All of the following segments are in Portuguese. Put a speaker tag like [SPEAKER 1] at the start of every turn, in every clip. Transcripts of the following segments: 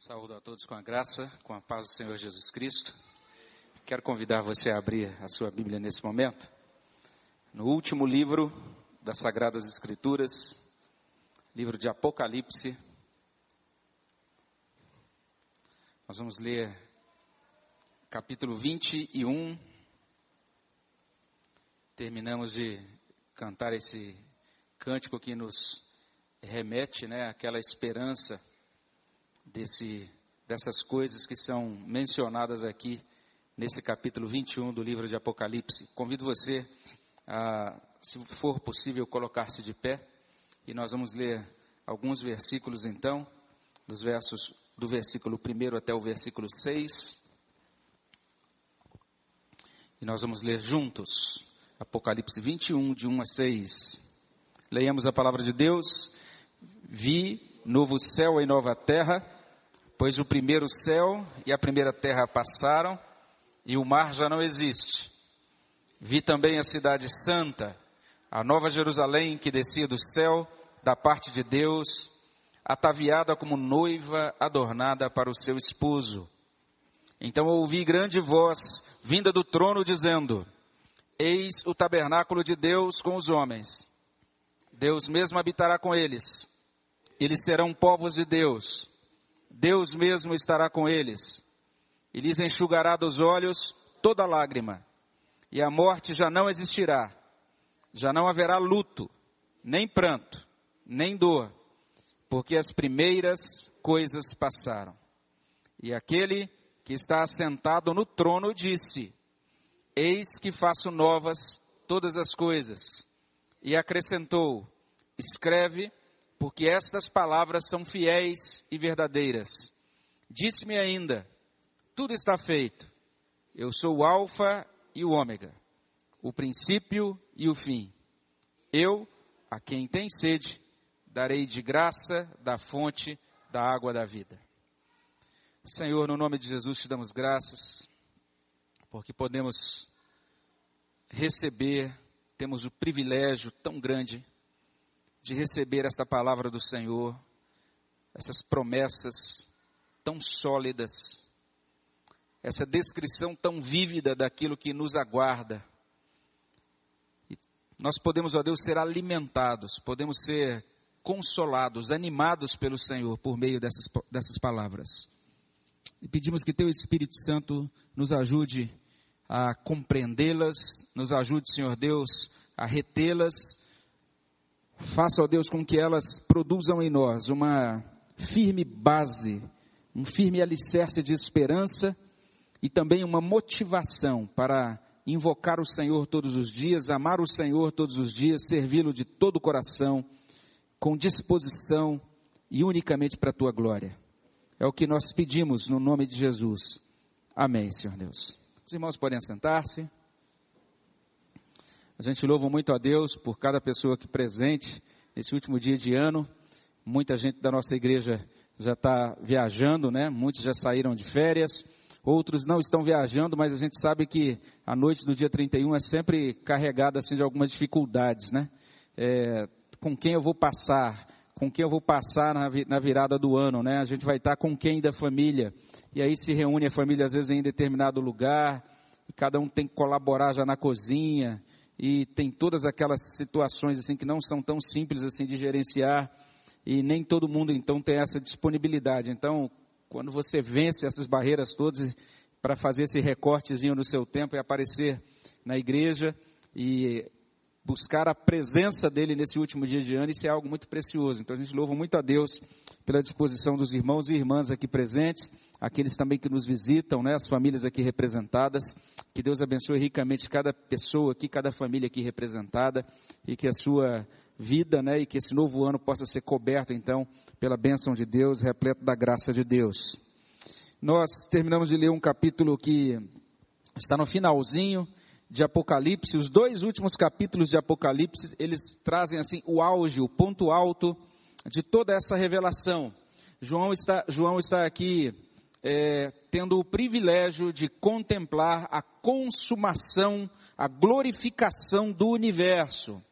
[SPEAKER 1] Saúdo a todos com a graça, com a paz do Senhor Jesus Cristo. Quero convidar você a abrir a sua Bíblia nesse momento. No último livro das Sagradas Escrituras, livro de Apocalipse, nós vamos ler capítulo 21. Terminamos de cantar esse cântico que nos remete, né, àquela esperança desse, dessas coisas que são mencionadas aqui nesse capítulo 21 do livro de Apocalipse. Convido você a, se for possível, colocar-se de pé e nós vamos ler alguns versículos então, dos versos do versículo 1 até o versículo 6. E nós vamos ler juntos Apocalipse 21, de 1 a 6. Leiamos a palavra de Deus. Vi novo céu e nova terra Pois o primeiro céu e a primeira terra passaram e o mar já não existe. Vi também a cidade santa, a nova Jerusalém que descia do céu, da parte de Deus, ataviada como noiva adornada para o seu esposo. Então ouvi grande voz vinda do trono dizendo: Eis o tabernáculo de Deus com os homens. Deus mesmo habitará com eles. Eles serão povos de Deus Deus mesmo estará com eles e lhes enxugará dos olhos toda lágrima, e a morte já não existirá, já não haverá luto, nem pranto, nem dor, porque as primeiras coisas passaram. E aquele que está assentado no trono disse: Eis que faço novas todas as coisas. E acrescentou: Escreve, porque estas palavras são fiéis e verdadeiras. Disse-me ainda: tudo está feito. Eu sou o Alfa e o Ômega, o princípio e o fim. Eu, a quem tem sede, darei de graça da fonte da água da vida. Senhor, no nome de Jesus te damos graças, porque podemos receber, temos o privilégio tão grande de receber esta palavra do Senhor, essas promessas tão sólidas, essa descrição tão vívida daquilo que nos aguarda. E nós podemos, ó Deus, ser alimentados, podemos ser consolados, animados pelo Senhor por meio dessas, dessas palavras. E pedimos que Teu Espírito Santo nos ajude a compreendê-las, nos ajude, Senhor Deus, a retê-las Faça, ó Deus, com que elas produzam em nós uma firme base, um firme alicerce de esperança e também uma motivação para invocar o Senhor todos os dias, amar o Senhor todos os dias, servi-lo de todo o coração, com disposição e unicamente para a tua glória. É o que nós pedimos no nome de Jesus. Amém, Senhor Deus. Os irmãos podem sentar-se. A gente louva muito a Deus por cada pessoa aqui presente nesse último dia de ano. Muita gente da nossa igreja já está viajando, né? Muitos já saíram de férias. Outros não estão viajando, mas a gente sabe que a noite do dia 31 é sempre carregada assim de algumas dificuldades, né? É, com quem eu vou passar? Com quem eu vou passar na, virada do ano, né? A gente vai estar com quem da família? E aí se reúne a família às vezes em determinado lugar, e cada um tem que colaborar já na cozinha, e tem todas aquelas situações assim que não são tão simples assim de gerenciar e nem todo mundo então tem essa disponibilidade. Então, quando você vence essas barreiras todas para fazer esse recortezinho no seu tempo e aparecer na igreja e buscar a presença dele nesse último dia de ano, isso é algo muito precioso. Então a gente louva muito a Deus pela disposição dos irmãos e irmãs aqui presentes, aqueles também que nos visitam, né, as famílias aqui representadas. Que Deus abençoe ricamente cada pessoa aqui, cada família aqui representada e que a sua vida, né, e que esse novo ano possa ser coberto então pela bênção de Deus, repleto da graça de Deus. Nós terminamos de ler um capítulo que está no finalzinho, de Apocalipse, os dois últimos capítulos de Apocalipse, eles trazem assim o auge, o ponto alto de toda essa revelação. João está, João está aqui é, tendo o privilégio de contemplar a consumação, a glorificação do universo.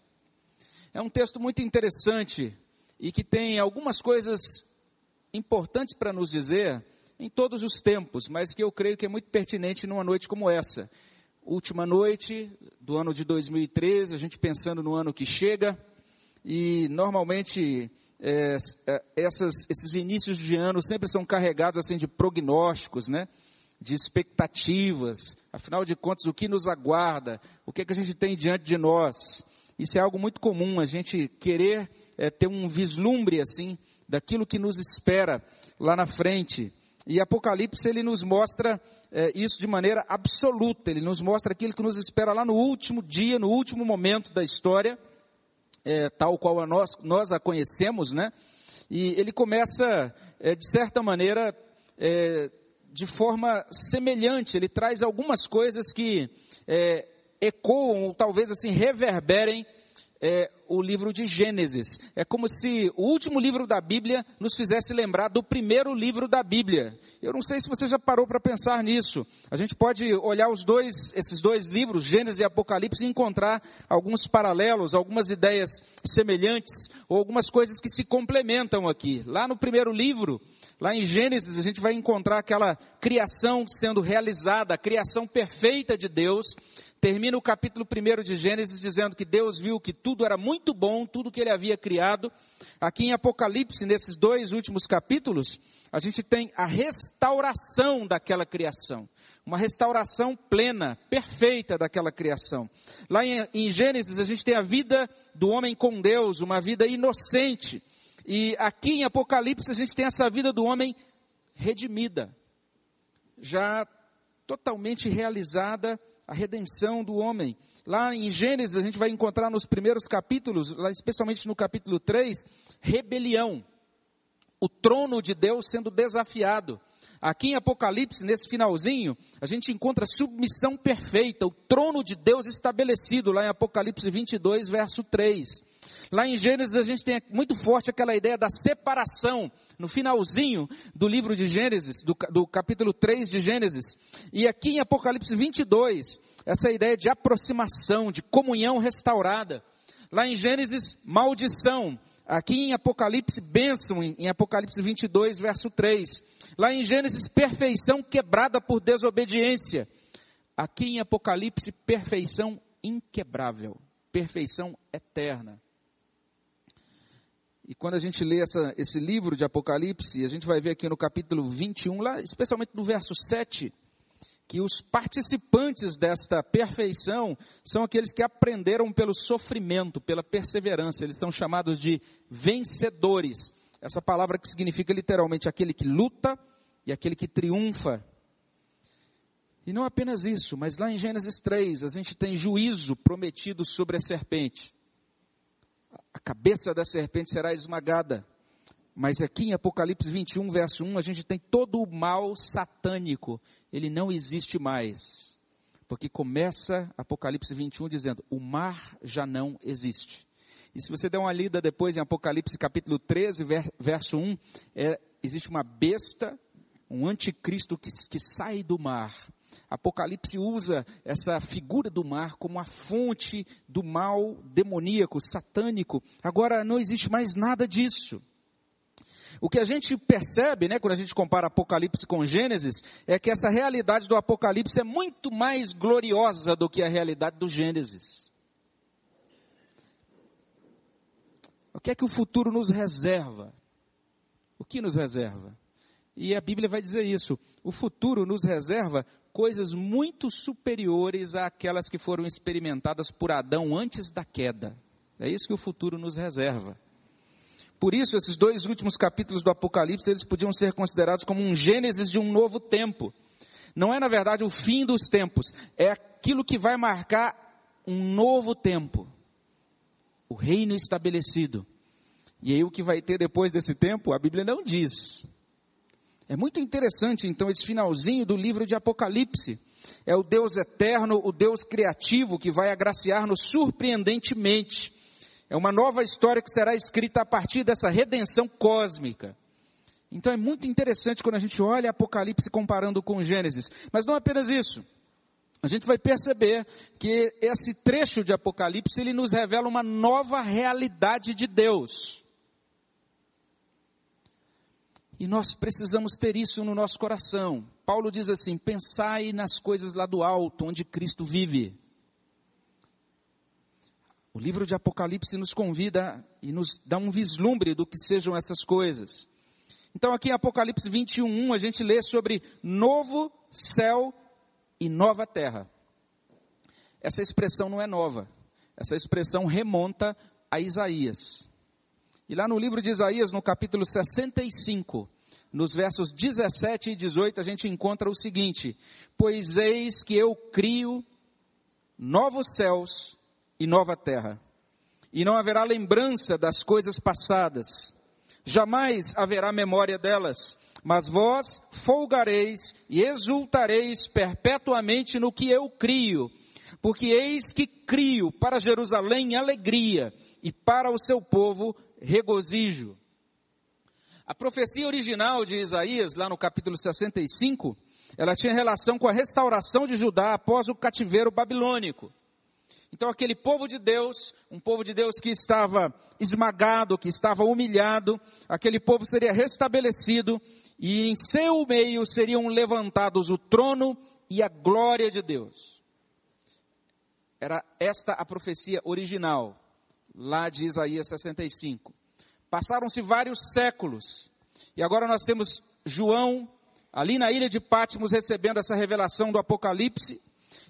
[SPEAKER 1] É um texto muito interessante e que tem algumas coisas importantes para nos dizer em todos os tempos, mas que eu creio que é muito pertinente numa noite como essa. Última noite do ano de 2013, a gente pensando no ano que chega, e normalmente é, é, essas, esses inícios de ano sempre são carregados assim de prognósticos, né? De expectativas. Afinal de contas, o que nos aguarda? O que, é que a gente tem diante de nós? Isso é algo muito comum, a gente querer é, ter um vislumbre assim daquilo que nos espera lá na frente. E Apocalipse ele nos mostra é, isso de maneira absoluta. Ele nos mostra aquilo que nos espera lá no último dia, no último momento da história é, tal qual a nós, nós a conhecemos, né? E ele começa, é, de certa maneira, é, de forma semelhante, ele traz algumas coisas que é, ecoam, ou talvez assim, reverberem é, o livro de Gênesis. É como se o último livro da Bíblia nos fizesse lembrar do primeiro livro da Bíblia. Eu não sei se você já parou para pensar nisso. A gente pode olhar os dois, esses dois livros, Gênesis e Apocalipse, e encontrar alguns paralelos, algumas ideias semelhantes, ou algumas coisas que se complementam aqui. Lá no primeiro livro, lá em Gênesis, a gente vai encontrar aquela criação sendo realizada, a criação perfeita de Deus, termina o capítulo 1 de Gênesis dizendo que Deus viu que tudo era muito bom, tudo que ele havia criado. Aqui em Apocalipse, nesses dois últimos capítulos, a gente tem a restauração daquela criação. Uma restauração plena, perfeita daquela criação. Lá em, em Gênesis, a gente tem a vida do homem com Deus, uma vida inocente. E aqui em Apocalipse, a gente tem essa vida do homem redimida. Já totalmente realizada a redenção do homem. Lá em Gênesis, a gente vai encontrar nos primeiros capítulos, lá especialmente no capítulo 3, rebelião. O trono de Deus sendo desafiado. Aqui em Apocalipse, nesse finalzinho, a gente encontra submissão perfeita, o trono de Deus estabelecido, lá em Apocalipse 22, verso 3. Lá em Gênesis, a gente tem muito forte aquela ideia da separação no finalzinho do livro de Gênesis, do, do capítulo 3 de Gênesis. E aqui em Apocalipse 22, essa ideia de aproximação, de comunhão restaurada. Lá em Gênesis, maldição. Aqui em Apocalipse, bênção, em Apocalipse 22, verso 3. Lá em Gênesis, perfeição quebrada por desobediência. Aqui em Apocalipse, perfeição inquebrável, perfeição eterna. E quando a gente lê essa, esse livro de Apocalipse, a gente vai ver aqui no capítulo 21, lá, especialmente no verso 7, que os participantes desta perfeição são aqueles que aprenderam pelo sofrimento, pela perseverança. Eles são chamados de vencedores. Essa palavra que significa literalmente aquele que luta e aquele que triunfa. E não apenas isso, mas lá em Gênesis 3, a gente tem juízo prometido sobre a serpente a cabeça da serpente será esmagada. Mas aqui em Apocalipse 21, verso 1, a gente tem todo o mal satânico. Ele não existe mais. Porque começa Apocalipse 21 dizendo: o mar já não existe. E se você der uma lida depois em Apocalipse capítulo 13, verso 1, é, existe uma besta, um anticristo que, que sai do mar. Apocalipse usa essa figura do mar como a fonte do mal demoníaco, satânico. Agora não existe mais nada disso. O que a gente percebe, né, quando a gente compara Apocalipse com Gênesis, é que essa realidade do Apocalipse é muito mais gloriosa do que a realidade do Gênesis. O que é que o futuro nos reserva? O que nos reserva? E a Bíblia vai dizer isso. O futuro nos reserva coisas muito superiores àquelas que foram experimentadas por Adão antes da queda. É isso que o futuro nos reserva. Por isso, esses dois últimos capítulos do Apocalipse, eles podiam ser considerados como um gênesis de um novo tempo. Não é, na verdade, o fim dos tempos, é aquilo que vai marcar um novo tempo. O reino estabelecido. E aí o que vai ter depois desse tempo, a Bíblia não diz. É muito interessante, então, esse finalzinho do livro de Apocalipse. É o Deus eterno, o Deus criativo que vai agraciar-nos surpreendentemente. É uma nova história que será escrita a partir dessa redenção cósmica. Então é muito interessante quando a gente olha Apocalipse comparando com Gênesis. Mas não apenas isso. A gente vai perceber que esse trecho de Apocalipse ele nos revela uma nova realidade de Deus. E nós precisamos ter isso no nosso coração. Paulo diz assim: pensai nas coisas lá do alto, onde Cristo vive. O livro de Apocalipse nos convida e nos dá um vislumbre do que sejam essas coisas. Então, aqui em Apocalipse 21, a gente lê sobre novo céu e nova terra. Essa expressão não é nova. Essa expressão remonta a Isaías. E lá no livro de Isaías, no capítulo 65, nos versos 17 e 18, a gente encontra o seguinte: Pois eis que eu crio novos céus e nova terra, e não haverá lembrança das coisas passadas, jamais haverá memória delas, mas vós folgareis e exultareis perpetuamente no que eu crio, porque eis que crio para Jerusalém alegria e para o seu povo regozijo. A profecia original de Isaías, lá no capítulo 65, ela tinha relação com a restauração de Judá após o cativeiro babilônico. Então, aquele povo de Deus, um povo de Deus que estava esmagado, que estava humilhado, aquele povo seria restabelecido e em seu meio seriam levantados o trono e a glória de Deus. Era esta a profecia original lá de Isaías 65. Passaram-se vários séculos e agora nós temos João ali na ilha de Patmos recebendo essa revelação do Apocalipse.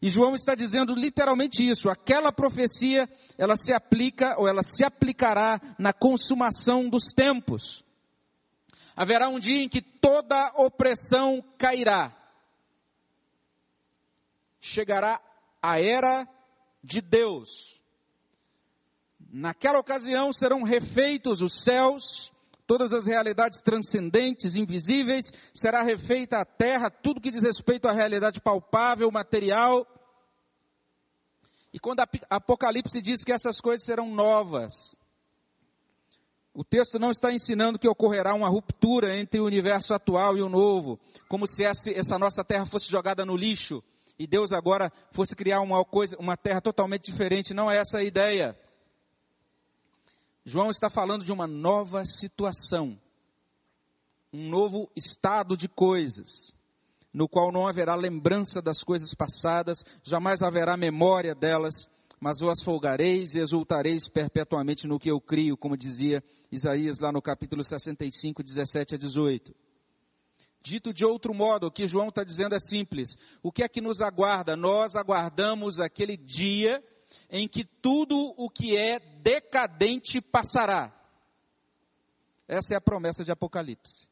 [SPEAKER 1] E João está dizendo literalmente isso, aquela profecia, ela se aplica ou ela se aplicará na consumação dos tempos. Haverá um dia em que toda opressão cairá. Chegará a era de Deus. Naquela ocasião serão refeitos os céus, todas as realidades transcendentes, invisíveis, será refeita a terra, tudo que diz respeito à realidade palpável, material. E quando Apocalipse diz que essas coisas serão novas, o texto não está ensinando que ocorrerá uma ruptura entre o universo atual e o novo, como se essa, essa nossa terra fosse jogada no lixo e Deus agora fosse criar uma coisa, uma terra totalmente diferente. Não é essa a ideia. João está falando de uma nova situação, um novo estado de coisas, no qual não haverá lembrança das coisas passadas, jamais haverá memória delas, mas vós folgareis e exultareis perpetuamente no que eu crio, como dizia Isaías lá no capítulo 65, 17 a 18. Dito de outro modo, o que João está dizendo é simples. O que é que nos aguarda? Nós aguardamos aquele dia em que tudo o que é decadente passará. Essa é a promessa de Apocalipse.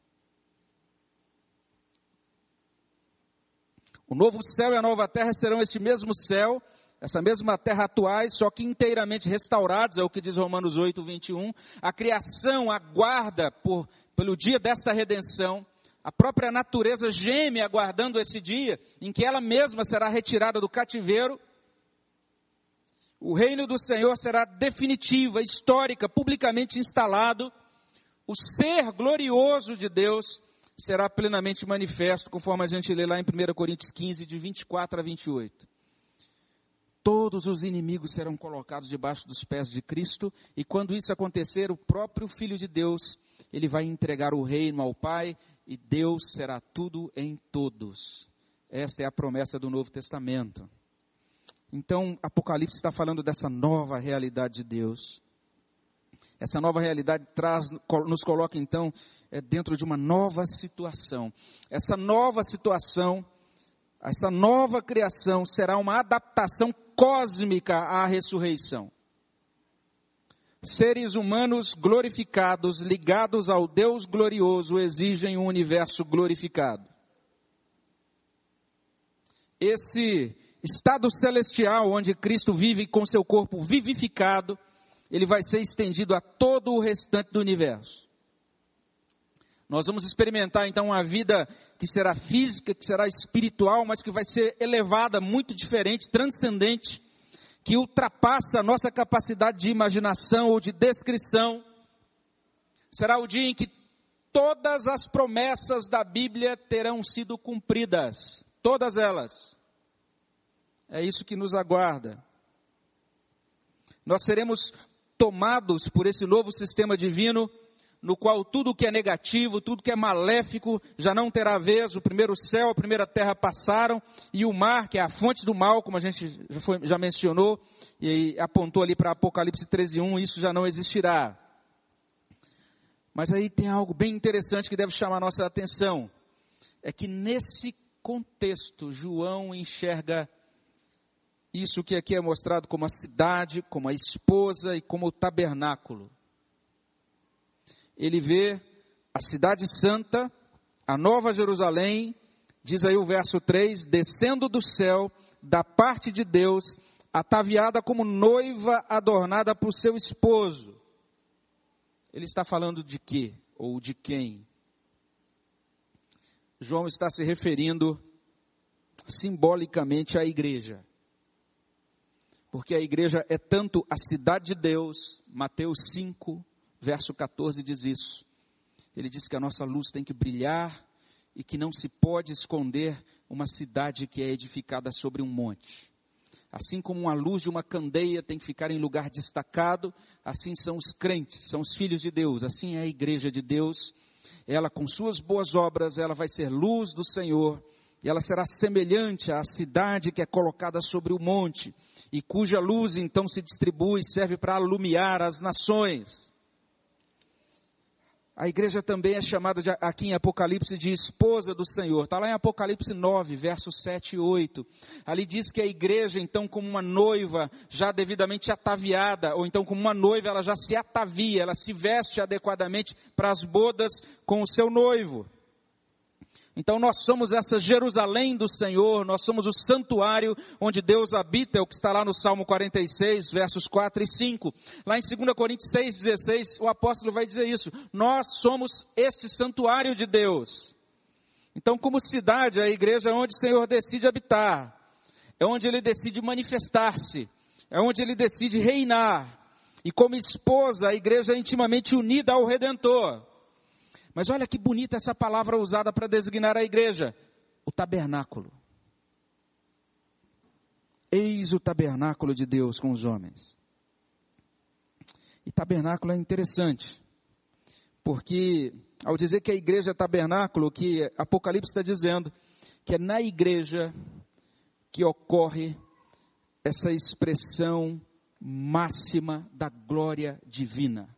[SPEAKER 1] O novo céu e a nova terra serão este mesmo céu, essa mesma terra atuais, só que inteiramente restaurados, é o que diz Romanos 8, 21. A criação aguarda por, pelo dia desta redenção. A própria natureza geme aguardando esse dia em que ela mesma será retirada do cativeiro o reino do Senhor será definitiva, histórica, publicamente instalado. O ser glorioso de Deus será plenamente manifesto, conforme a gente lê lá em 1 Coríntios 15, de 24 a 28. Todos os inimigos serão colocados debaixo dos pés de Cristo, e quando isso acontecer, o próprio Filho de Deus, ele vai entregar o reino ao Pai, e Deus será tudo em todos. Esta é a promessa do Novo Testamento. Então, Apocalipse está falando dessa nova realidade de Deus. Essa nova realidade traz, nos coloca então é, dentro de uma nova situação. Essa nova situação, essa nova criação será uma adaptação cósmica à ressurreição. Seres humanos glorificados, ligados ao Deus glorioso, exigem um universo glorificado. Esse estado celestial onde Cristo vive com seu corpo vivificado, ele vai ser estendido a todo o restante do universo. Nós vamos experimentar então uma vida que será física, que será espiritual, mas que vai ser elevada, muito diferente, transcendente, que ultrapassa a nossa capacidade de imaginação ou de descrição. Será o dia em que todas as promessas da Bíblia terão sido cumpridas, todas elas. É isso que nos aguarda. Nós seremos tomados por esse novo sistema divino no qual tudo que é negativo, tudo que é maléfico, já não terá vez. O primeiro céu, a primeira terra passaram, e o mar, que é a fonte do mal, como a gente já, foi, já mencionou, e apontou ali para Apocalipse 13:1, isso já não existirá. Mas aí tem algo bem interessante que deve chamar nossa atenção. É que nesse contexto, João enxerga isso que aqui é mostrado como a cidade, como a esposa e como o tabernáculo ele vê a cidade santa, a nova Jerusalém, diz aí o verso 3, descendo do céu, da parte de Deus, ataviada como noiva adornada o seu esposo. Ele está falando de quê? Ou de quem? João está se referindo simbolicamente à igreja. Porque a igreja é tanto a cidade de Deus, Mateus 5, verso 14 diz isso. Ele diz que a nossa luz tem que brilhar e que não se pode esconder uma cidade que é edificada sobre um monte. Assim como uma luz de uma candeia tem que ficar em lugar destacado, assim são os crentes, são os filhos de Deus, assim é a igreja de Deus. Ela, com suas boas obras, ela vai ser luz do Senhor, e ela será semelhante à cidade que é colocada sobre o monte, e cuja luz então se distribui e serve para alumiar as nações. A igreja também é chamada de, aqui em Apocalipse de esposa do Senhor. Está lá em Apocalipse 9, versos 7 e 8. Ali diz que a igreja, então, como uma noiva já devidamente ataviada, ou então como uma noiva, ela já se atavia, ela se veste adequadamente para as bodas com o seu noivo. Então nós somos essa Jerusalém do Senhor, nós somos o santuário onde Deus habita, é o que está lá no Salmo 46, versos 4 e 5. Lá em 2 Coríntios 6, 16, o apóstolo vai dizer isso. Nós somos este santuário de Deus. Então, como cidade, a igreja é onde o Senhor decide habitar, é onde ele decide manifestar-se, é onde ele decide reinar. E como esposa, a igreja é intimamente unida ao Redentor. Mas olha que bonita essa palavra usada para designar a igreja: o tabernáculo. Eis o tabernáculo de Deus com os homens. E tabernáculo é interessante, porque ao dizer que a igreja é tabernáculo, que Apocalipse está dizendo que é na igreja que ocorre essa expressão máxima da glória divina.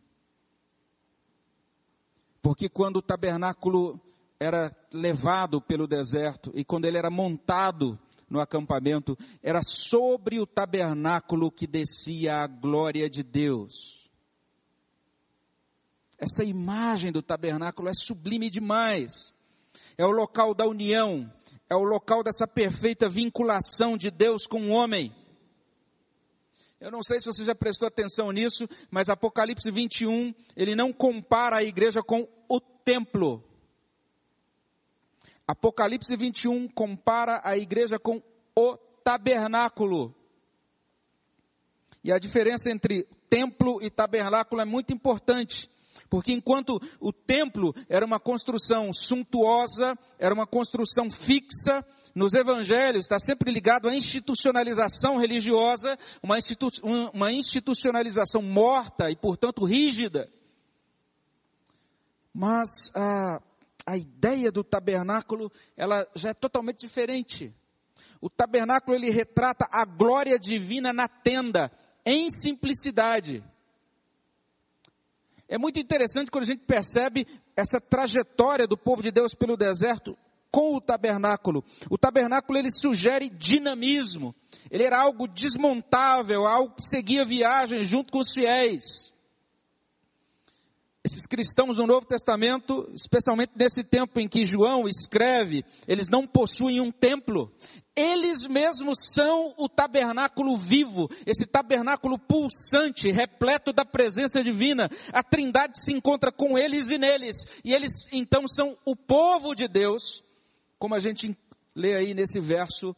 [SPEAKER 1] Porque quando o tabernáculo era levado pelo deserto e quando ele era montado no acampamento, era sobre o tabernáculo que descia a glória de Deus. Essa imagem do tabernáculo é sublime demais. É o local da união, é o local dessa perfeita vinculação de Deus com o homem. Eu não sei se você já prestou atenção nisso, mas Apocalipse 21, ele não compara a igreja com o templo. Apocalipse 21 compara a igreja com o tabernáculo. E a diferença entre templo e tabernáculo é muito importante. Porque enquanto o templo era uma construção suntuosa, era uma construção fixa, nos evangelhos está sempre ligado à institucionalização religiosa, uma, institu uma institucionalização morta e, portanto, rígida. Mas a, a ideia do tabernáculo, ela já é totalmente diferente. O tabernáculo, ele retrata a glória divina na tenda, em simplicidade. É muito interessante quando a gente percebe essa trajetória do povo de Deus pelo deserto com o tabernáculo. O tabernáculo ele sugere dinamismo. Ele era algo desmontável, algo que seguia viagem junto com os fiéis. Esses cristãos do Novo Testamento, especialmente nesse tempo em que João escreve, eles não possuem um templo. Eles mesmos são o tabernáculo vivo, esse tabernáculo pulsante, repleto da presença divina. A Trindade se encontra com eles e neles, e eles então são o povo de Deus, como a gente lê aí nesse verso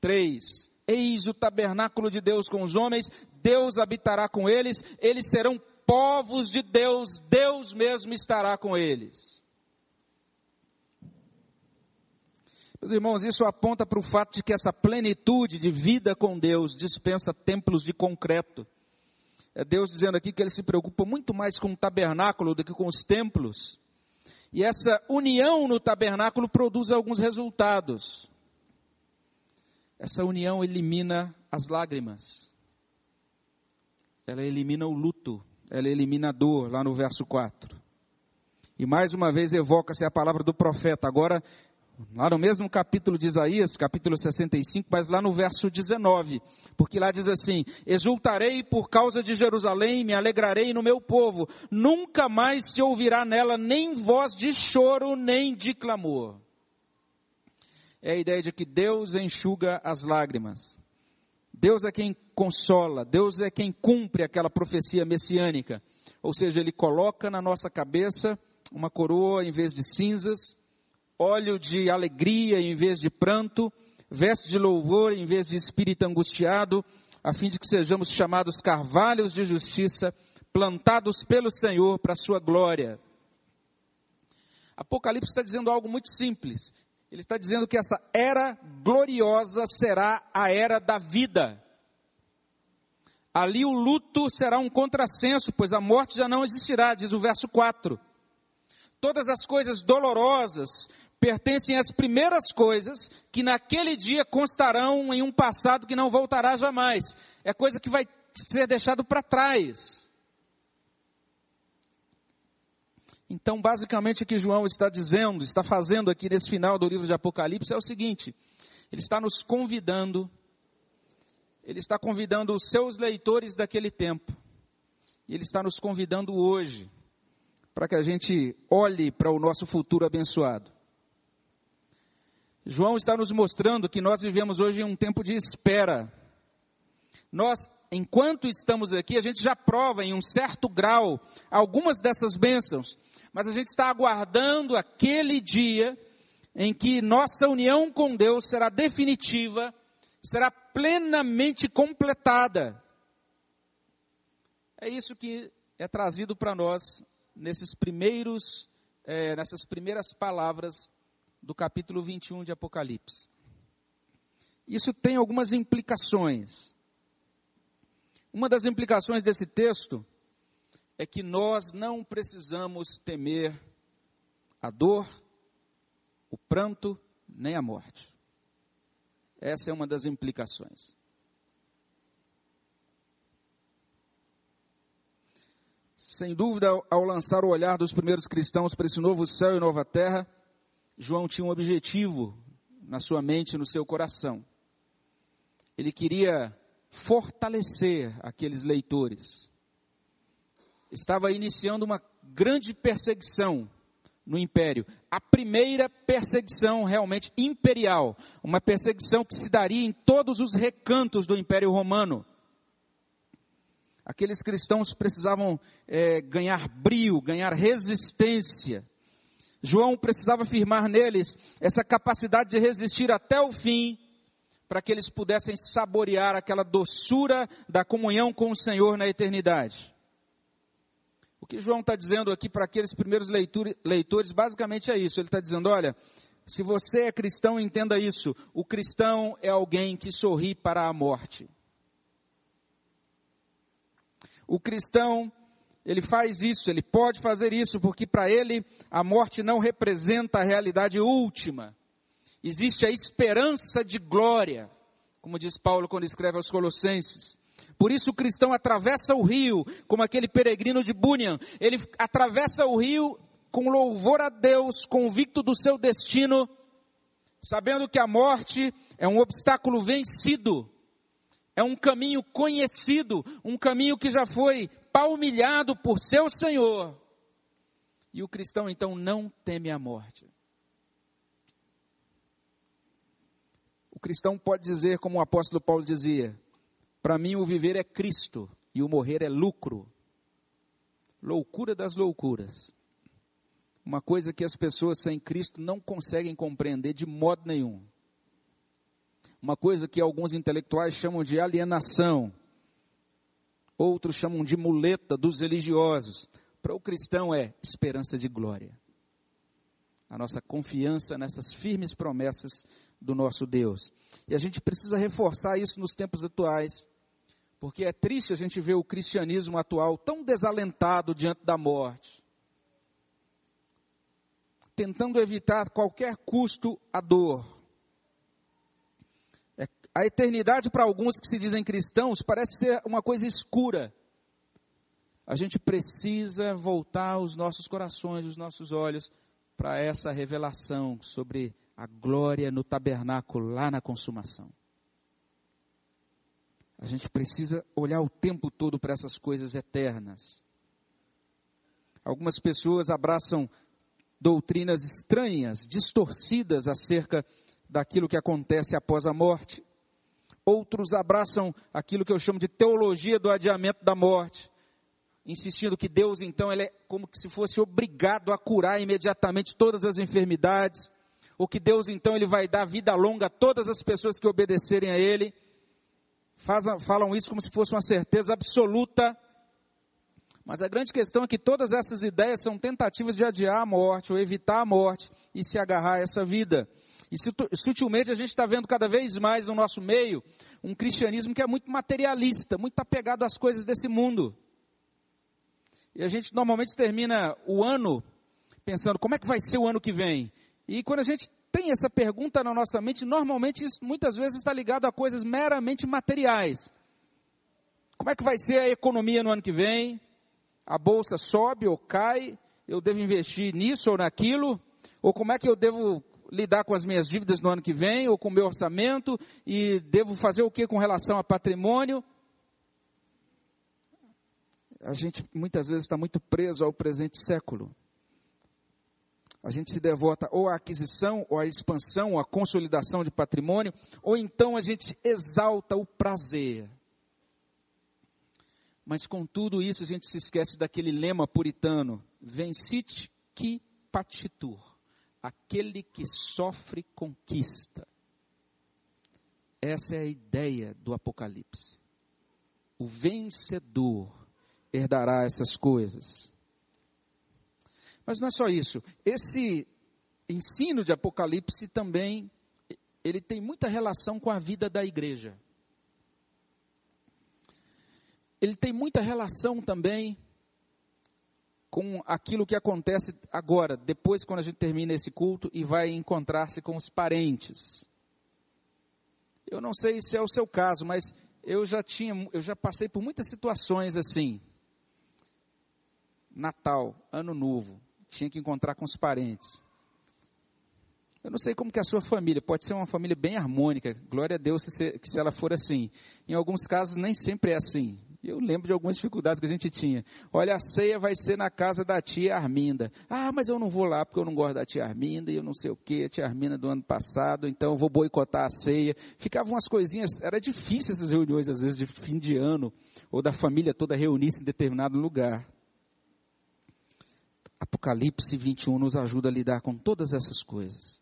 [SPEAKER 1] 3. Eis o tabernáculo de Deus com os homens, Deus habitará com eles, eles serão povos de Deus, Deus mesmo estará com eles. Meus irmãos, isso aponta para o fato de que essa plenitude de vida com Deus dispensa templos de concreto, É Deus dizendo aqui que ele se preocupa muito mais com o tabernáculo do que com os templos. E essa união no tabernáculo produz alguns resultados. Essa união elimina as lágrimas. Ela elimina o luto. Ela elimina a dor, lá no verso 4. E mais uma vez evoca-se a palavra do profeta. Agora, lá no mesmo capítulo de Isaías, capítulo 65, mas lá no verso 19. Porque lá diz assim: Exultarei por causa de Jerusalém, me alegrarei no meu povo. Nunca mais se ouvirá nela nem voz de choro, nem de clamor é a ideia de que Deus enxuga as lágrimas. Deus é quem consola, Deus é quem cumpre aquela profecia messiânica. Ou seja, Ele coloca na nossa cabeça uma coroa em vez de cinzas, óleo de alegria em vez de pranto, veste de louvor em vez de espírito angustiado, a fim de que sejamos chamados carvalhos de justiça, plantados pelo Senhor para a sua glória. Apocalipse está dizendo algo muito simples. Ele está dizendo que essa era gloriosa será a era da vida. Ali o luto será um contrassenso, pois a morte já não existirá, diz o verso 4. Todas as coisas dolorosas pertencem às primeiras coisas que naquele dia constarão em um passado que não voltará jamais. É coisa que vai ser deixado para trás. Então, basicamente, o que João está dizendo, está fazendo aqui nesse final do livro de Apocalipse é o seguinte: ele está nos convidando, ele está convidando os seus leitores daquele tempo, e ele está nos convidando hoje, para que a gente olhe para o nosso futuro abençoado. João está nos mostrando que nós vivemos hoje em um tempo de espera. Nós, enquanto estamos aqui, a gente já prova em um certo grau algumas dessas bênçãos mas a gente está aguardando aquele dia em que nossa união com Deus será definitiva, será plenamente completada. É isso que é trazido para nós nesses primeiros, é, nessas primeiras palavras do capítulo 21 de Apocalipse. Isso tem algumas implicações. Uma das implicações desse texto é que nós não precisamos temer a dor, o pranto, nem a morte. Essa é uma das implicações. Sem dúvida, ao lançar o olhar dos primeiros cristãos para esse novo céu e nova terra, João tinha um objetivo na sua mente no seu coração. Ele queria fortalecer aqueles leitores estava iniciando uma grande perseguição no império. A primeira perseguição realmente imperial, uma perseguição que se daria em todos os recantos do Império Romano. Aqueles cristãos precisavam é, ganhar brio, ganhar resistência. João precisava afirmar neles essa capacidade de resistir até o fim, para que eles pudessem saborear aquela doçura da comunhão com o Senhor na eternidade que João está dizendo aqui para aqueles primeiros leitores, basicamente é isso. Ele está dizendo: olha, se você é cristão, entenda isso. O cristão é alguém que sorri para a morte. O cristão, ele faz isso, ele pode fazer isso, porque para ele a morte não representa a realidade última. Existe a esperança de glória, como diz Paulo quando escreve aos Colossenses. Por isso o cristão atravessa o rio, como aquele peregrino de Bunyan. Ele atravessa o rio com louvor a Deus, convicto do seu destino, sabendo que a morte é um obstáculo vencido, é um caminho conhecido, um caminho que já foi palmilhado por seu Senhor. E o cristão então não teme a morte. O cristão pode dizer, como o apóstolo Paulo dizia, para mim, o viver é Cristo e o morrer é lucro. Loucura das loucuras. Uma coisa que as pessoas sem Cristo não conseguem compreender de modo nenhum. Uma coisa que alguns intelectuais chamam de alienação. Outros chamam de muleta dos religiosos. Para o cristão é esperança de glória. A nossa confiança nessas firmes promessas do nosso Deus. E a gente precisa reforçar isso nos tempos atuais Porque é triste a gente ver o cristianismo atual tão desalentado diante da morte, tentando evitar a qualquer custo a dor. A eternidade para alguns que se dizem cristãos parece ser uma coisa escura. A gente precisa voltar os nossos corações, os nossos olhos para essa revelação sobre a glória no tabernáculo lá na consumação. A gente precisa olhar o tempo todo para essas coisas eternas. Algumas pessoas abraçam doutrinas estranhas, distorcidas acerca daquilo que acontece após a morte. Outros abraçam aquilo que eu chamo de teologia do adiamento da morte, insistindo que Deus então ele é como se fosse obrigado a curar imediatamente todas as enfermidades ou que Deus então ele vai dar vida longa a todas as pessoas que obedecerem a Ele. falam isso como se fosse uma certeza absoluta. Mas a grande questão é que todas essas ideias são tentativas de adiar a morte ou evitar a morte e se agarrar a essa vida. E sutilmente a gente está vendo cada vez mais no nosso meio um cristianismo que é muito materialista, muito apegado às coisas desse mundo. E a gente normalmente termina o ano pensando como é que vai ser o ano que vem. E quando a gente tem essa pergunta na nossa mente, normalmente isso muitas vezes está ligado a coisas meramente materiais. Como é que vai ser a economia no ano que vem? A bolsa sobe ou cai? Eu devo investir nisso ou naquilo? Ou como é que eu devo lidar com as minhas dívidas no ano que vem? Ou com o meu orçamento? E devo fazer o que com relação a patrimônio? A gente muitas vezes está muito preso ao presente século a gente se devota ou à aquisição, ou à expansão, ou à consolidação de patrimônio, ou então a gente exalta o prazer. Mas com tudo isso a gente se esquece daquele lema puritano: vencite qui patitur, aquele que sofre conquista. Essa é a ideia do Apocalipse. O vencedor herdará essas coisas. Mas não é só isso. Esse ensino de Apocalipse também ele tem muita relação com a vida da igreja. Ele tem muita relação também com aquilo que acontece agora, depois quando a gente termina esse culto e vai encontrar-se com os parentes. Eu não sei se é o seu caso, mas eu já tinha, eu já passei por muitas situações assim. Natal, Ano Novo, tinha que encontrar com os parentes. Eu não sei como que é a sua família, pode ser uma família bem harmônica, glória a Deus se, se ela for assim. Em alguns casos nem sempre é assim. Eu lembro de algumas dificuldades que a gente tinha. Olha, a ceia vai ser na casa da tia Arminda. Ah, mas eu não vou lá porque eu não gosto da tia Arminda e eu não sei o que, a tia Arminda do ano passado, então eu vou boicotar a ceia. Ficavam umas coisinhas, era difícil essas reuniões às vezes de fim de ano, ou da família toda reunir-se em determinado lugar. Apocalipse 21 nos ajuda a lidar com todas essas coisas.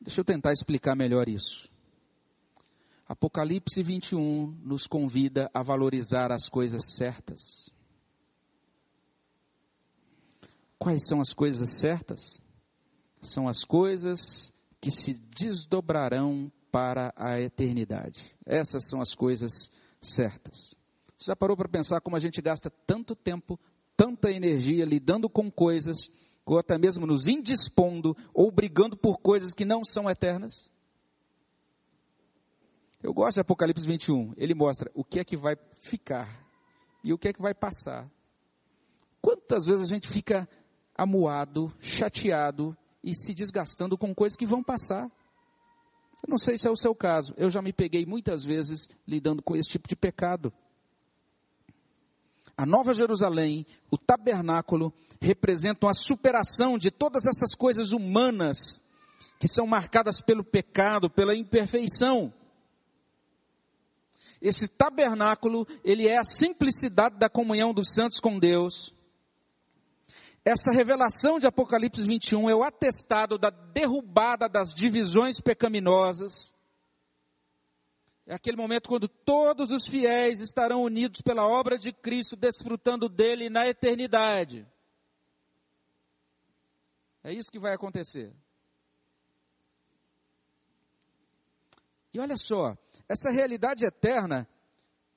[SPEAKER 1] Deixa eu tentar explicar melhor isso. Apocalipse 21 nos convida a valorizar as coisas certas. Quais são as coisas certas? São as coisas que se desdobrarão para a eternidade. Essas são as coisas certas. Você já parou para pensar como a gente gasta tanto tempo tanta energia lidando com coisas, ou até mesmo nos indispondo, ou brigando por coisas que não são eternas? Eu gosto de Apocalipse 21. Ele mostra o que é que vai ficar e o que é que vai passar. Quantas vezes a gente fica amuado, chateado e se desgastando com coisas que vão passar? Eu não sei se é o seu caso. Eu já me peguei muitas vezes lidando com esse tipo de pecado a Nova Jerusalém, o tabernáculo, representam a superação de todas essas coisas humanas que são marcadas pelo pecado, pela imperfeição. Esse tabernáculo, ele é a simplicidade da comunhão dos santos com Deus. Essa revelação de Apocalipse 21 é o atestado da derrubada das divisões pecaminosas é aquele momento quando todos os fiéis estarão unidos pela obra de Cristo, desfrutando dele na eternidade. É isso que vai acontecer. E olha só, essa realidade eterna,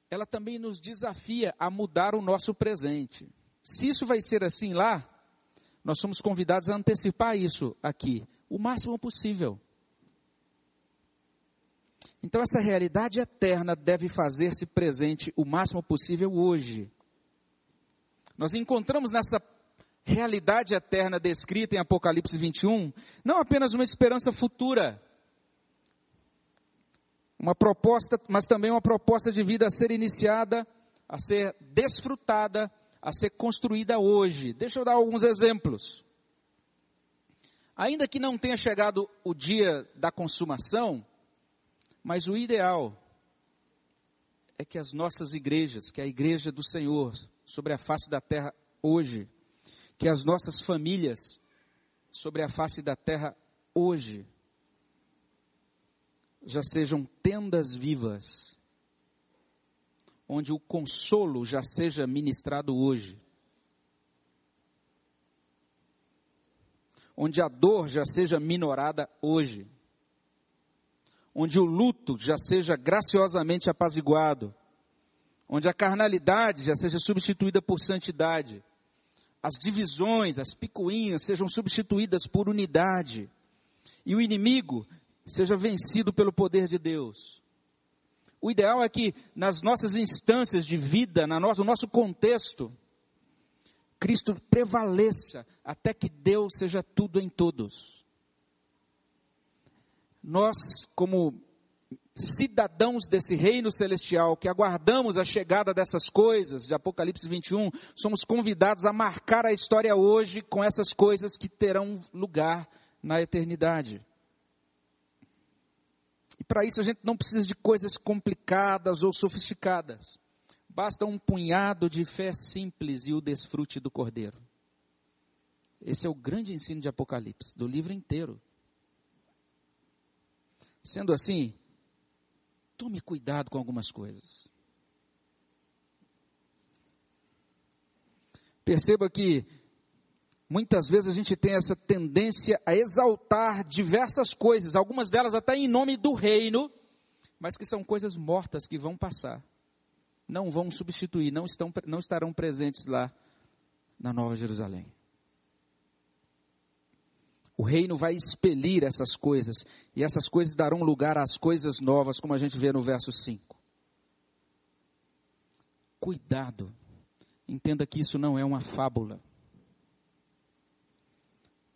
[SPEAKER 1] ela também nos desafia a mudar o nosso presente. Se isso vai ser assim lá, nós somos convidados a antecipar isso aqui, o máximo possível. Então, essa realidade eterna deve fazer-se presente o máximo possível hoje. Nós encontramos nessa realidade eterna descrita em Apocalipse 21 não apenas uma esperança futura, uma proposta, mas também uma proposta de vida a ser iniciada, a ser desfrutada, a ser construída hoje. Deixa eu dar alguns exemplos. Ainda que não tenha chegado o dia da consumação, mas o ideal é que as nossas igrejas, que a igreja do Senhor sobre a face da terra hoje, que as nossas famílias sobre a face da terra hoje, já sejam tendas vivas, onde o consolo já seja ministrado hoje, onde a dor já seja minorada hoje, onde o luto já seja graciosamente apaziguado, onde a carnalidade já seja substituída por santidade, as divisões, as picuinhas sejam substituídas por unidade, e o inimigo seja vencido pelo poder de Deus. O ideal é que nas nossas instâncias de vida, no nosso, no nosso contexto, Cristo prevaleça até que Deus seja tudo em todos. Nós, como cidadãos desse reino celestial, que aguardamos a chegada dessas coisas, de Apocalipse 21, somos convidados a marcar a história hoje com essas coisas que terão lugar na eternidade. E para isso a gente não precisa de coisas complicadas ou sofisticadas. Basta um punhado de fé simples e o desfrute do Cordeiro. Esse é o grande ensino de Apocalipse, do livro inteiro. Sendo assim, tome cuidado com algumas coisas. Perceba que Muitas vezes a gente tem essa tendência a exaltar diversas coisas, algumas delas até em nome do reino, mas que são coisas mortas que vão passar. Não vão substituir, não, estão, não estarão presentes lá na Nova Jerusalém. O reino vai expelir essas coisas, e essas coisas darão lugar às coisas novas, como a gente vê no verso 5. Cuidado, entenda que isso não é uma fábula.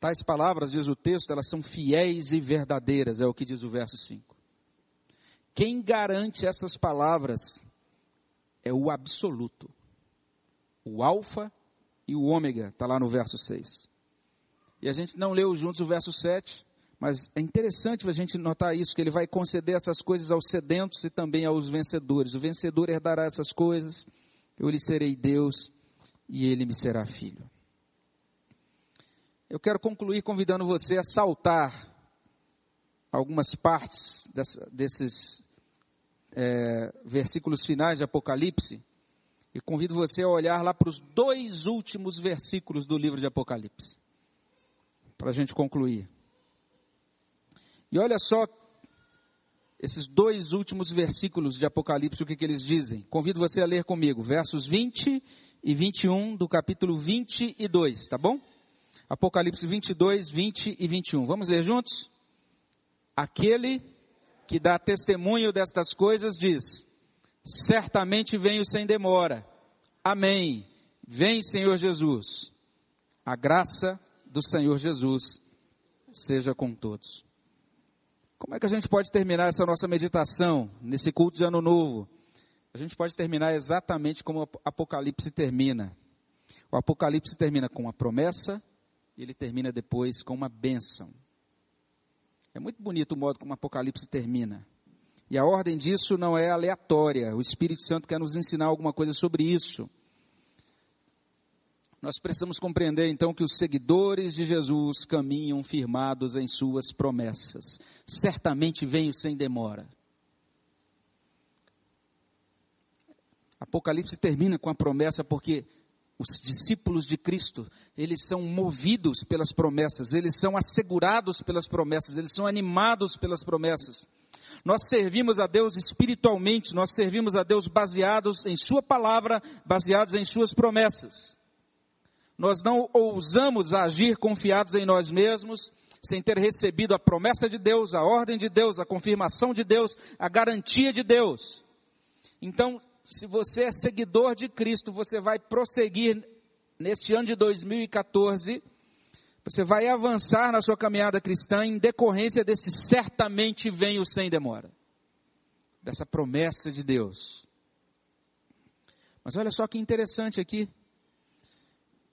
[SPEAKER 1] Tais palavras, diz o texto, elas são fiéis e verdadeiras, é o que diz o verso 5. Quem garante essas palavras é o absoluto. O alfa e o ômega, está lá no verso 6. E a gente não leu juntos o verso 7, mas é interessante a gente notar isso, que ele vai conceder essas coisas aos sedentos e também aos vencedores. O vencedor herdará essas coisas, eu lhe serei Deus e ele me será filho. Eu quero concluir convidando você a saltar algumas partes dessa, desses é, versículos finais de Apocalipse e convido você a olhar lá para os dois últimos versículos do livro de Apocalipse, para a gente concluir. E olha só esses dois últimos versículos de Apocalipse, o que, que eles dizem. Convido você a ler comigo, versos 20 e 21 do capítulo 22, tá bom? Apocalipse 22, 20 e 21. Vamos ler juntos? Aquele que dá testemunho destas coisas diz: Certamente venho sem demora. Amém. Vem, Senhor Jesus. A graça do Senhor Jesus seja com todos. Como é que a gente pode terminar essa nossa meditação nesse culto de Ano Novo? A gente pode terminar exatamente como o Apocalipse termina. O Apocalipse termina com a promessa, ele termina depois com uma bênção. É muito bonito o modo como o Apocalipse termina. E a ordem disso não é aleatória. O Espírito Santo quer nos ensinar alguma coisa sobre isso. Nós precisamos compreender então que os seguidores de Jesus caminham firmados em suas promessas. Certamente venho sem demora. Apocalipse termina com a promessa porque os discípulos de Cristo, eles são movidos pelas promessas, eles são assegurados pelas promessas, eles são animados pelas promessas. Nós servimos a Deus espiritualmente, nós servimos a Deus baseados em Sua palavra, baseados em Suas promessas. Nós não ousamos agir confiados em nós mesmos, sem ter recebido a promessa de Deus, a ordem de Deus, a confirmação de Deus, a garantia de Deus. Então, se você é seguidor de Cristo, você vai prosseguir neste ano de 2014, você vai avançar na sua caminhada cristã em decorrência desse certamente venho sem demora. Dessa promessa de Deus. Mas olha só que interessante aqui.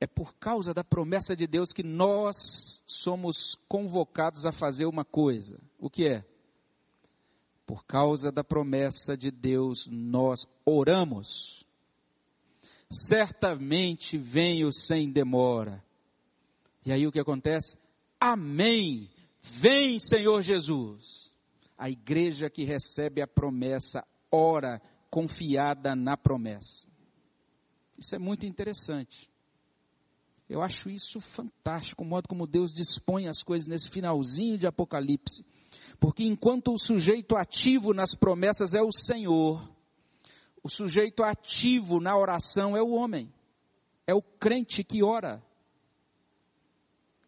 [SPEAKER 1] É por causa da promessa de Deus que nós somos convocados a fazer uma coisa. O que é? Por causa da promessa de Deus, nós oramos. Certamente venho sem demora. E aí o que acontece? Amém. Vem, Senhor Jesus. A igreja que recebe a promessa ora confiada na promessa. Isso é muito interessante. Eu acho isso fantástico, o modo como Deus dispõe as coisas nesse finalzinho de Apocalipse. Porque enquanto o sujeito ativo nas promessas é o Senhor, o sujeito ativo na oração é o homem, é o crente que ora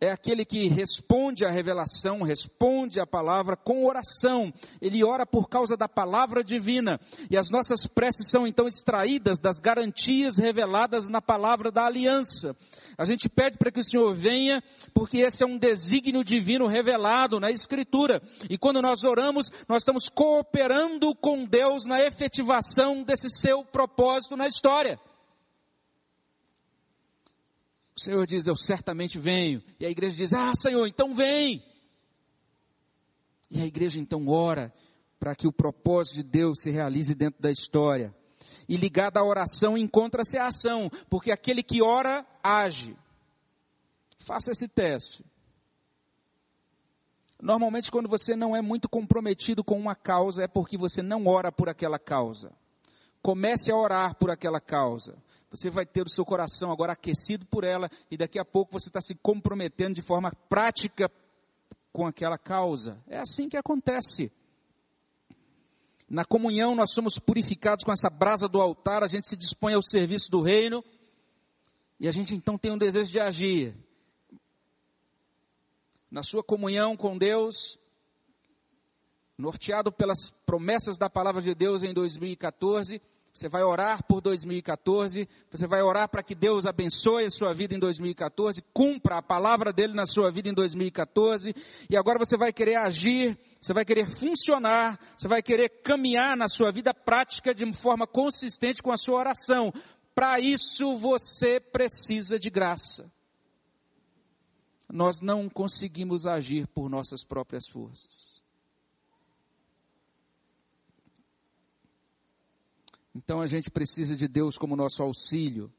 [SPEAKER 1] é aquele que responde à revelação, responde à palavra com oração. Ele ora por causa da palavra divina. E as nossas preces são então extraídas das garantias reveladas na palavra da aliança. A gente pede para que o Senhor venha, porque esse é um desígnio divino revelado na Escritura. E quando nós oramos, nós estamos cooperando com Deus na efetivação desse seu propósito na história. O Senhor diz: Eu certamente venho. E a igreja diz: Ah, Senhor, então vem. E a igreja então ora para que o propósito de Deus se realize dentro da história. E ligada à oração encontra-se a ação, porque aquele que ora age. Faça esse teste. Normalmente, quando você não é muito comprometido com uma causa, é porque você não ora por aquela causa. Comece a orar por aquela causa você vai ter o seu coração agora aquecido por ela e daqui a pouco você está se comprometendo de forma prática com aquela causa. É assim que acontece. Na comunhão nós somos purificados com essa brasa do altar, a gente se dispõe ao serviço do reino e a gente então tem um desejo de agir. Na sua comunhão com Deus, norteado pelas promessas da palavra de Deus em 2014, você vai orar por 2014, você vai orar para que Deus abençoe a sua vida em 2014, cumpra a palavra dele na sua vida em 2014, e agora você vai querer agir, você vai querer funcionar, você vai querer caminhar na sua vida prática de forma consistente com a sua oração. Para isso você precisa de graça. Nós não conseguimos agir por nossas próprias forças. Então a gente precisa de Deus como nosso auxílio.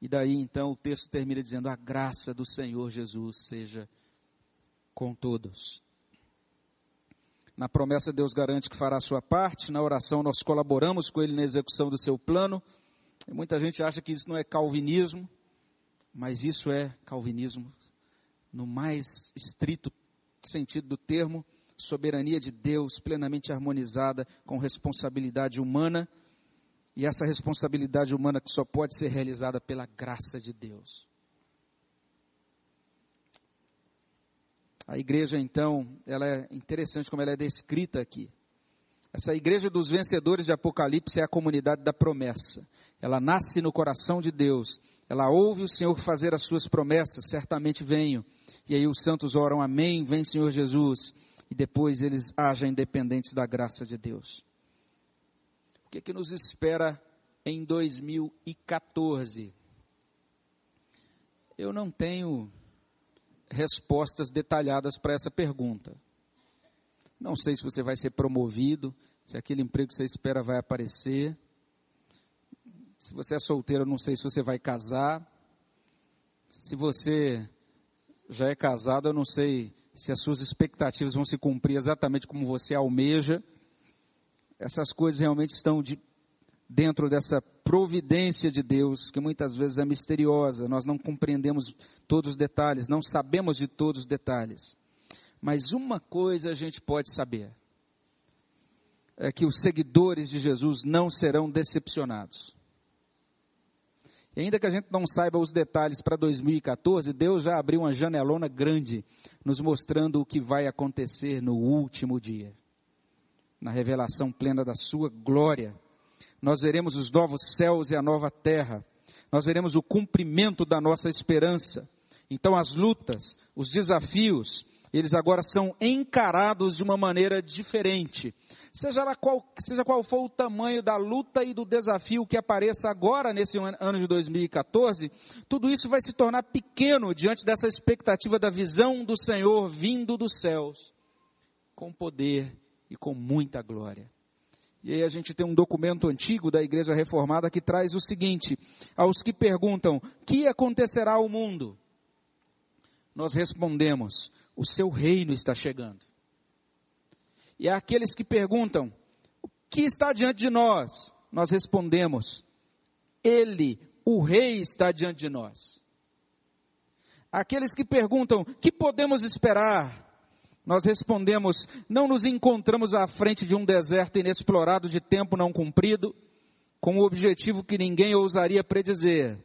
[SPEAKER 1] E daí então o texto termina dizendo: a graça do Senhor Jesus seja com todos. Na promessa, Deus garante que fará a sua parte. Na oração, nós colaboramos com Ele na execução do seu plano. E muita gente acha que isso não é calvinismo, mas isso é calvinismo no mais estrito sentido do termo. Soberania de Deus plenamente harmonizada com responsabilidade humana e essa responsabilidade humana que só pode ser realizada pela graça de Deus. A igreja, então, ela é interessante como ela é descrita aqui. Essa igreja dos vencedores de Apocalipse é a comunidade da promessa. Ela nasce no coração de Deus. Ela ouve o Senhor fazer as suas promessas, certamente venho. E aí os santos oram, amém, vem Senhor Jesus. E depois eles agem independentes da graça de Deus que, que nos espera em 2014? Eu não tenho respostas detalhadas para essa pergunta. Não sei se você vai ser promovido, se aquele emprego que você espera vai aparecer. Se você é solteiro, eu não sei se você vai casar. Se você já é casado, eu não sei se as suas expectativas vão se cumprir exatamente como você almeja essas coisas realmente estão de, dentro dessa providência de Deus, que muitas vezes é misteriosa, nós não compreendemos todos os detalhes, não sabemos de todos os detalhes. Mas uma coisa a gente pode saber: é que os seguidores de Jesus não serão decepcionados. E ainda que a gente não saiba os detalhes para 2014, Deus já abriu uma janelona grande, nos mostrando o que vai acontecer no último dia. Na revelação plena da Sua glória, nós veremos os novos céus e a nova terra, nós veremos o cumprimento da nossa esperança. Então, as lutas, os desafios, eles agora são encarados de uma maneira diferente. Seja qual, seja qual for o tamanho da luta e do desafio que apareça agora nesse ano de 2014, tudo isso vai se tornar pequeno diante dessa expectativa da visão do Senhor vindo dos céus, com poder e com muita glória. E aí a gente tem um documento antigo da Igreja Reformada que traz o seguinte: aos que perguntam, que acontecerá ao mundo? Nós respondemos, o seu reino está chegando. E aqueles que perguntam: o que está diante de nós? Nós respondemos: Ele, o Rei, está diante de nós. Aqueles que perguntam: que podemos esperar? Nós respondemos: não nos encontramos à frente de um deserto inexplorado de tempo não cumprido, com um objetivo que ninguém ousaria predizer.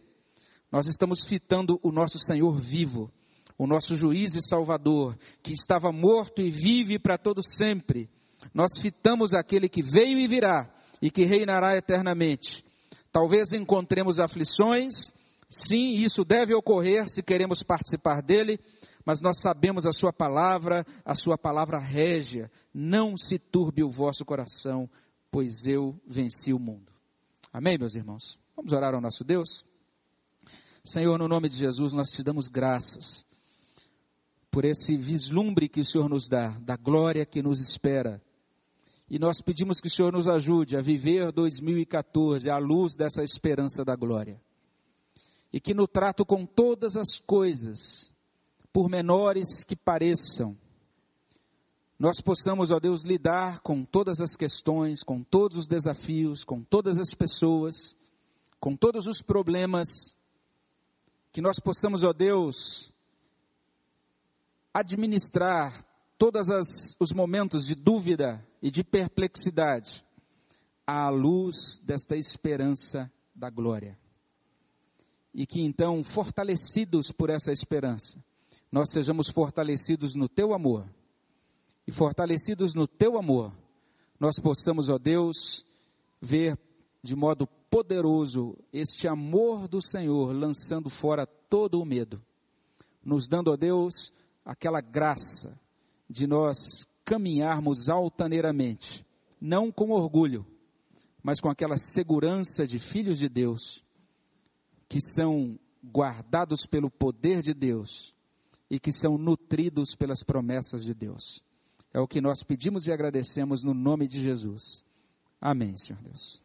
[SPEAKER 1] Nós estamos fitando o nosso Senhor vivo, o nosso juiz e salvador, que estava morto e vive para todo sempre. Nós fitamos aquele que veio e virá e que reinará eternamente. Talvez encontremos aflições, sim, isso deve ocorrer se queremos participar dele, mas nós sabemos a sua palavra, a sua palavra régia. Não se turbe o vosso coração, pois eu venci o mundo. Amém, meus irmãos? Vamos orar ao nosso Deus? Senhor, no nome de Jesus, nós te damos graças por esse vislumbre que o Senhor nos dá, da glória que nos espera. E nós pedimos que o Senhor nos ajude a viver 2014 à luz dessa esperança da glória. E que no trato com todas as coisas, por menores que pareçam, nós possamos, ó Deus, lidar com todas as questões, com todos os desafios, com todas as pessoas, com todos os problemas, que nós possamos, ó Deus, administrar todos os momentos de dúvida e de perplexidade à luz desta esperança da glória. E que então, fortalecidos por essa esperança, nós sejamos fortalecidos no teu amor. E fortalecidos no teu amor, nós possamos, ó Deus, ver de modo poderoso este amor do Senhor lançando fora todo o medo, nos dando, ó Deus, aquela graça de nós caminharmos altaneiramente, não com orgulho, mas com aquela segurança de filhos de Deus, que são guardados pelo poder de Deus e que são nutridos pelas promessas de Deus. É o que nós pedimos e agradecemos no nome de Jesus. Amém, Senhor Deus.